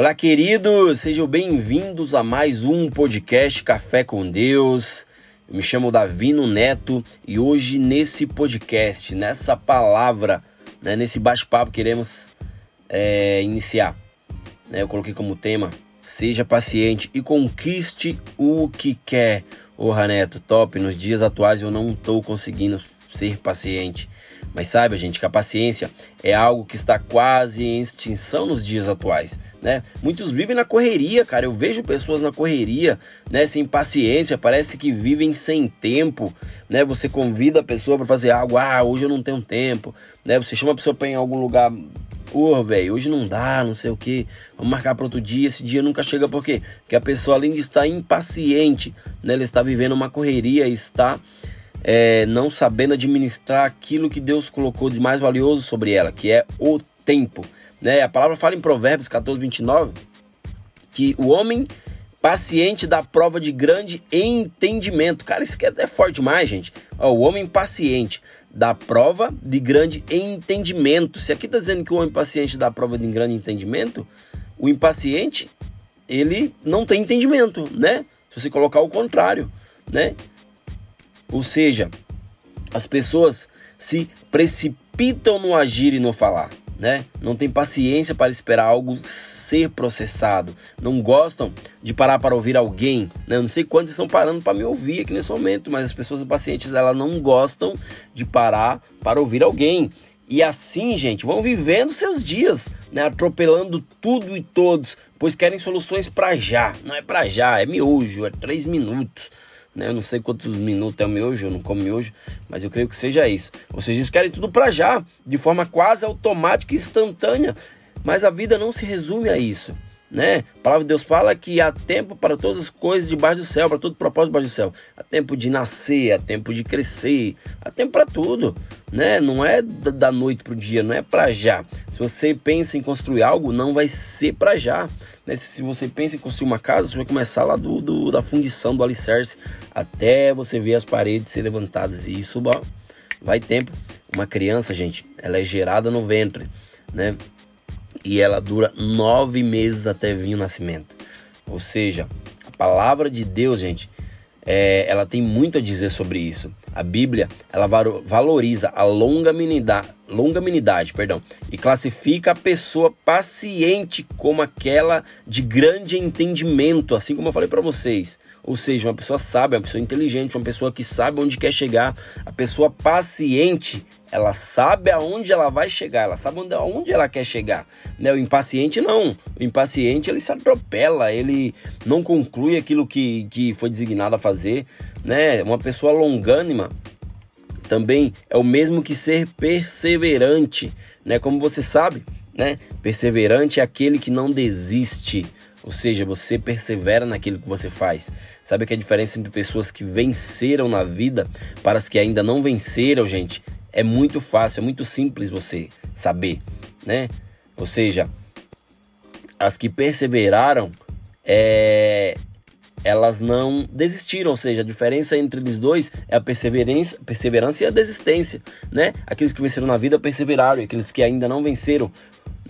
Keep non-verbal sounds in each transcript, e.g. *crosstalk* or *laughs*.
Olá, queridos, sejam bem-vindos a mais um podcast Café com Deus. Eu me chamo Davino Neto e hoje nesse podcast, nessa palavra, né, nesse bate-papo, queremos é, iniciar. Né, eu coloquei como tema: seja paciente e conquiste o que quer. Ô, Neto, top. Nos dias atuais eu não estou conseguindo ser paciente. Mas saiba, gente, que a paciência é algo que está quase em extinção nos dias atuais, né? Muitos vivem na correria, cara. Eu vejo pessoas na correria, né, sem paciência, parece que vivem sem tempo, né? Você convida a pessoa para fazer algo, ah, hoje eu não tenho tempo, né? Você chama a pessoa para ir em algum lugar Ô, velho, hoje não dá, não sei o que. Vamos marcar para outro dia. Esse dia nunca chega, por quê? Porque a pessoa, além de estar impaciente, né, ela está vivendo uma correria, está é, não sabendo administrar aquilo que Deus colocou de mais valioso sobre ela, que é o tempo. Né? A palavra fala em Provérbios 14, 29 que o homem paciente dá prova de grande entendimento. Cara, isso aqui é até forte demais, gente. Ó, o homem paciente dá prova de grande entendimento. Se aqui está dizendo que o homem paciente dá prova de grande entendimento, o impaciente, ele não tem entendimento, né? Se você colocar o contrário, né? Ou seja, as pessoas se precipitam no agir e no falar, né? Não tem paciência para esperar algo ser processado. Não gostam de parar para ouvir alguém, né? Eu não sei quantos estão parando para me ouvir aqui nesse momento, mas as pessoas pacientes elas não gostam de parar para ouvir alguém. E assim, gente, vão vivendo seus dias, né, atropelando tudo e todos, pois querem soluções para já. Não é para já, é miojo, é três minutos. Né? Eu não sei quantos minutos é o miojo, eu não como miojo, mas eu creio que seja isso. Ou seja, eles querem tudo para já, de forma quase automática e instantânea. Mas a vida não se resume a isso né? A palavra de Deus fala que há tempo para todas as coisas debaixo do céu, para todo propósito debaixo do céu. Há tempo de nascer, há tempo de crescer, há tempo para tudo, né? Não é da noite para o dia, não é para já. Se você pensa em construir algo, não vai ser para já. Né? Se você pensa em construir uma casa, você vai começar lá do, do da fundição, do alicerce, até você ver as paredes ser levantadas. E isso vai tempo. Uma criança, gente, ela é gerada no ventre, né? E ela dura nove meses até vir o nascimento. Ou seja, a palavra de Deus, gente, é, ela tem muito a dizer sobre isso. A Bíblia ela valoriza a longanimidade, longanimidade perdão, e classifica a pessoa paciente como aquela de grande entendimento, assim como eu falei para vocês. Ou seja, uma pessoa sábia, uma pessoa inteligente, uma pessoa que sabe onde quer chegar. A pessoa paciente, ela sabe aonde ela vai chegar, ela sabe onde, aonde ela quer chegar. Né? O impaciente não. O impaciente ele se atropela, ele não conclui aquilo que, que foi designado a fazer. Né? Uma pessoa longânima também é o mesmo que ser perseverante. Né? Como você sabe, né? perseverante é aquele que não desiste. Ou seja, você persevera naquilo que você faz. Sabe que a diferença entre pessoas que venceram na vida para as que ainda não venceram, gente, é muito fácil, é muito simples você saber, né? Ou seja, as que perseveraram, é, elas não desistiram, ou seja, a diferença entre eles dois é a perseverança, perseverança e a desistência, né? Aqueles que venceram na vida perseveraram, e aqueles que ainda não venceram,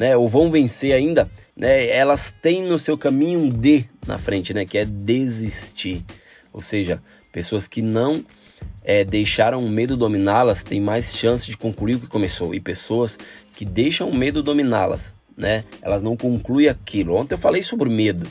né, ou vão vencer ainda, né, elas têm no seu caminho um D na frente, né, que é desistir. Ou seja, pessoas que não é, deixaram o medo dominá-las têm mais chance de concluir o que começou. E pessoas que deixam o medo dominá-las, né? Elas não concluem aquilo. Ontem eu falei sobre medo.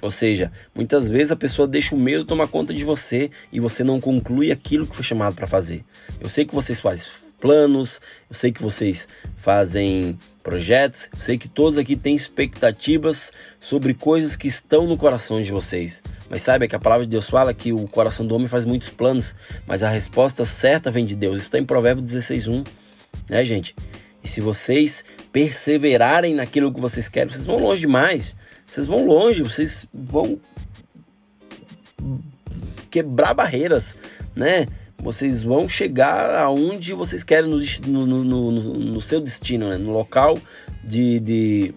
Ou seja, muitas vezes a pessoa deixa o medo tomar conta de você e você não conclui aquilo que foi chamado para fazer. Eu sei que vocês fazem planos, eu sei que vocês fazem projetos, eu sei que todos aqui têm expectativas sobre coisas que estão no coração de vocês. Mas saiba que a palavra de Deus fala que o coração do homem faz muitos planos, mas a resposta certa vem de Deus. Isso está em Provérbios 16:1, né, gente? E se vocês perseverarem naquilo que vocês querem, vocês vão longe demais. Vocês vão longe, vocês vão quebrar barreiras, né? Vocês vão chegar aonde vocês querem no, no, no, no seu destino, né? no local de, de,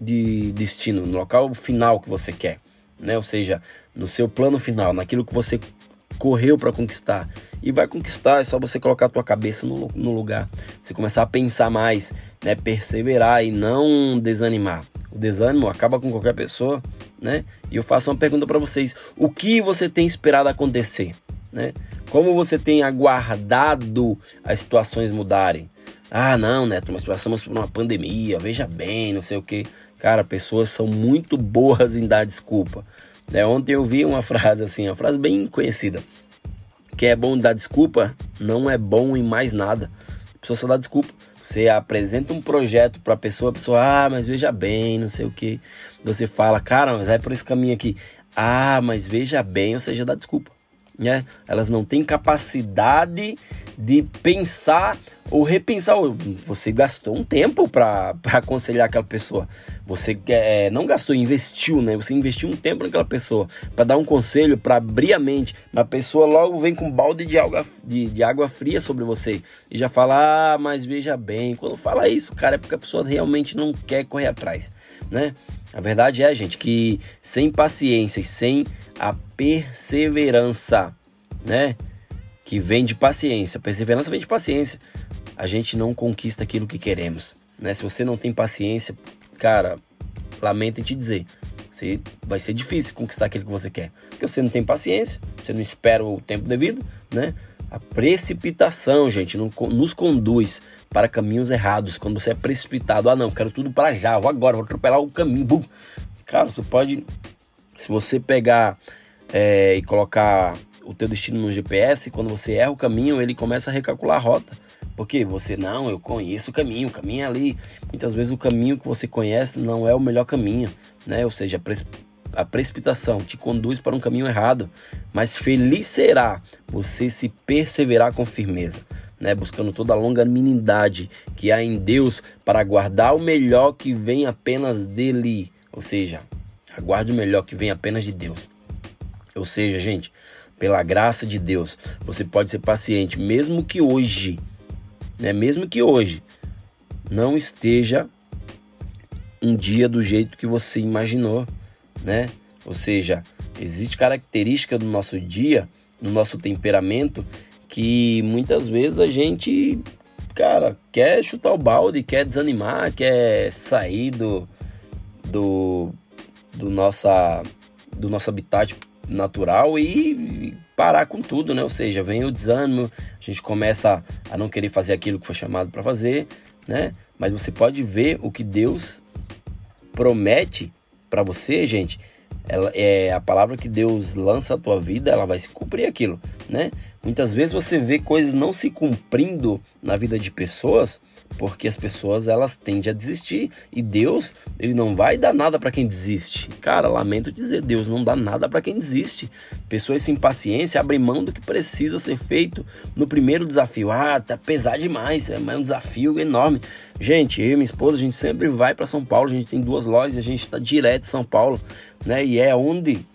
de destino, no local final que você quer, né? Ou seja, no seu plano final, naquilo que você correu para conquistar. E vai conquistar, é só você colocar a tua cabeça no, no lugar. Você começar a pensar mais, né? Perseverar e não desanimar. O desânimo acaba com qualquer pessoa, né? E eu faço uma pergunta para vocês: o que você tem esperado acontecer, né? Como você tem aguardado as situações mudarem? Ah, não, Neto, mas passamos por uma pandemia, veja bem, não sei o que. Cara, pessoas são muito boas em dar desculpa. Né? Ontem eu vi uma *laughs* frase assim, uma frase bem conhecida. Que é bom dar desculpa, não é bom em mais nada. A pessoa só dá desculpa. Você apresenta um projeto para a pessoa, a pessoa, ah, mas veja bem, não sei o que. Você fala, cara, mas vai por esse caminho aqui. Ah, mas veja bem, ou seja, dá desculpa né? Elas não têm capacidade de pensar ou repensar. Você gastou um tempo para *laughs* aconselhar aquela pessoa. Você é, não gastou, investiu, né? Você investiu um tempo naquela pessoa para dar um conselho, para abrir a mente. Mas a pessoa logo vem com um balde de água, de, de água fria sobre você e já fala: Ah, mas veja bem. Quando fala isso, cara, é porque a pessoa realmente não quer correr atrás, né? A verdade é, gente, que sem paciência e sem a perseverança, né? Que vem de paciência. Perseverança vem de paciência. A gente não conquista aquilo que queremos, né? Se você não tem paciência, cara, lamento em te dizer, você vai ser difícil conquistar aquilo que você quer, porque você não tem paciência, você não espera o tempo devido, né? A precipitação, gente, nos conduz para caminhos errados. Quando você é precipitado, ah não, quero tudo para já, vou agora, vou atropelar o caminho, bum. Cara, você pode se você pegar é, e colocar o teu destino no GPS, quando você erra o caminho, ele começa a recalcular a rota. Porque você, não, eu conheço o caminho, o caminho é ali. Muitas vezes o caminho que você conhece não é o melhor caminho, né? Ou seja, a precipitação te conduz para um caminho errado. Mas feliz será você se perseverar com firmeza. Né, buscando toda a longanimidade que há em Deus para guardar o melhor que vem apenas dele, ou seja, Aguarde o melhor que vem apenas de Deus. Ou seja, gente, pela graça de Deus, você pode ser paciente, mesmo que hoje, né? Mesmo que hoje não esteja um dia do jeito que você imaginou, né? Ou seja, existe característica do nosso dia, no nosso temperamento, que muitas vezes a gente, cara, quer chutar o balde, quer desanimar, quer sair do, do do, nossa, do nosso habitat natural e parar com tudo, né? Ou seja, vem o desânimo, a gente começa a não querer fazer aquilo que foi chamado para fazer, né? Mas você pode ver o que Deus promete para você, gente. Ela é a palavra que Deus lança a tua vida, ela vai se cumprir aquilo, né? Muitas vezes você vê coisas não se cumprindo na vida de pessoas porque as pessoas elas tendem a desistir e Deus ele não vai dar nada para quem desiste. Cara, lamento dizer, Deus não dá nada para quem desiste. Pessoas sem paciência abrem mão do que precisa ser feito no primeiro desafio. Ah, tá pesado demais, é um desafio enorme. Gente, eu e minha esposa a gente sempre vai para São Paulo, a gente tem duas lojas, a gente está direto em São Paulo, né? E é onde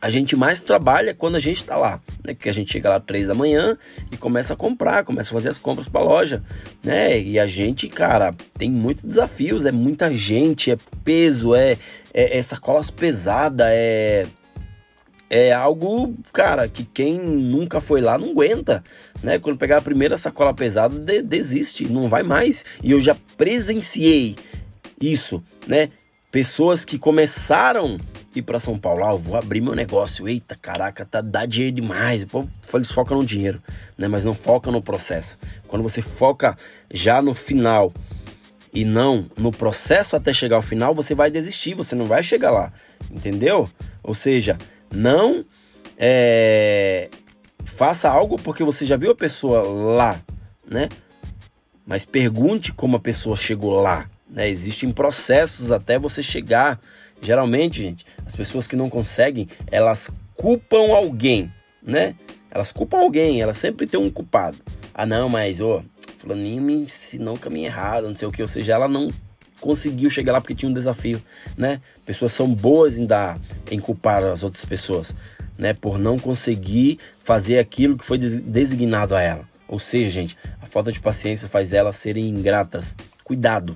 a gente mais trabalha quando a gente está lá, né? Que a gente chega lá três da manhã e começa a comprar, começa a fazer as compras para loja, né? E a gente, cara, tem muitos desafios, é muita gente, é peso, é, é, é sacolas pesada, é é algo, cara, que quem nunca foi lá não aguenta, né? Quando pegar a primeira sacola pesada, de, desiste, não vai mais. E eu já presenciei isso, né? Pessoas que começaram ir para São Paulo, ah, vou abrir meu negócio, eita, caraca, tá dá dinheiro demais. O povo eles focam no dinheiro, né? Mas não foca no processo. Quando você foca já no final e não no processo até chegar ao final, você vai desistir, você não vai chegar lá, entendeu? Ou seja, não é, faça algo porque você já viu a pessoa lá, né? Mas pergunte como a pessoa chegou lá. Né? Existem processos até você chegar Geralmente, gente, as pessoas que não conseguem, elas culpam alguém, né? Elas culpam alguém, elas sempre tem um culpado. Ah, não, mas, ô, fulaninho me ensinou o caminho errado, não sei o que. Ou seja, ela não conseguiu chegar lá porque tinha um desafio, né? Pessoas são boas em dar, em culpar as outras pessoas, né? Por não conseguir fazer aquilo que foi designado a ela. Ou seja, gente, a falta de paciência faz elas serem ingratas. Cuidado,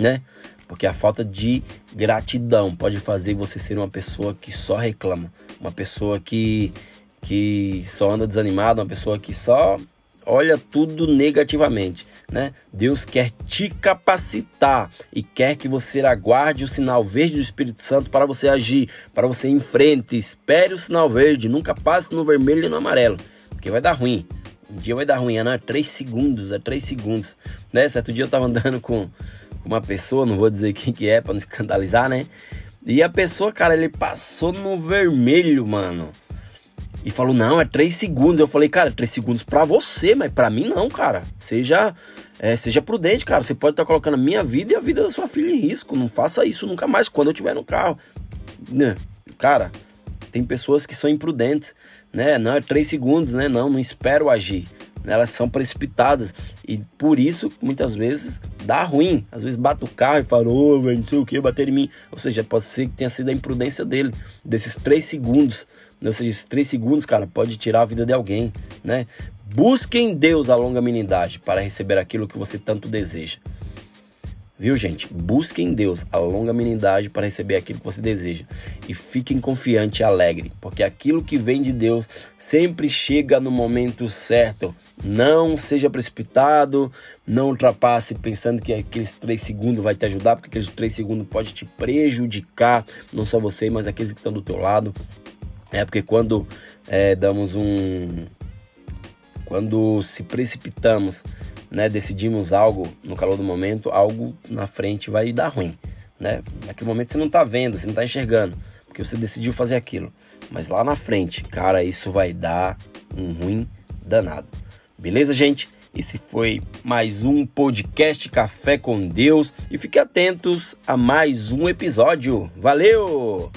né? Porque a falta de gratidão pode fazer você ser uma pessoa que só reclama, uma pessoa que, que só anda desanimada, uma pessoa que só olha tudo negativamente. né? Deus quer te capacitar e quer que você aguarde o sinal verde do Espírito Santo para você agir, para você ir em frente. Espere o sinal verde, nunca passe no vermelho e no amarelo, porque vai dar ruim. Um dia vai dar ruim, não é 3 segundos, é 3 segundos. Né? Certo dia eu tava andando com uma pessoa, não vou dizer quem que é para não escandalizar, né? E a pessoa, cara, ele passou no vermelho, mano. E falou, não, é 3 segundos. Eu falei, cara, 3 segundos para você, mas para mim não, cara. Seja, é, seja prudente, cara. Você pode estar tá colocando a minha vida e a vida da sua filha em risco. Não faça isso nunca mais quando eu estiver no carro. Né? Cara, tem pessoas que são imprudentes, né? Não é 3 segundos, né? Não, não espero agir. Elas são precipitadas e por isso muitas vezes dá ruim. Às vezes bate o carro e fala, ô, oh, não sei o que, bater em mim. Ou seja, pode ser que tenha sido a imprudência dele, desses 3 segundos ou seja, esses três segundos, cara, pode tirar a vida de alguém, né? Busque em Deus a longanimidade para receber aquilo que você tanto deseja. Viu, gente? Busque em Deus a longanimidade para receber aquilo que você deseja. E fiquem confiante e alegre, porque aquilo que vem de Deus sempre chega no momento certo. Não seja precipitado, não ultrapasse pensando que aqueles três segundos vai te ajudar, porque aqueles três segundos pode te prejudicar, não só você, mas aqueles que estão do teu lado. É porque quando é, damos um. Quando se precipitamos, né, decidimos algo no calor do momento, algo na frente vai dar ruim. Né? Naquele momento você não está vendo, você não está enxergando, porque você decidiu fazer aquilo. Mas lá na frente, cara, isso vai dar um ruim danado. Beleza, gente? Esse foi mais um podcast Café com Deus e fiquem atentos a mais um episódio. Valeu!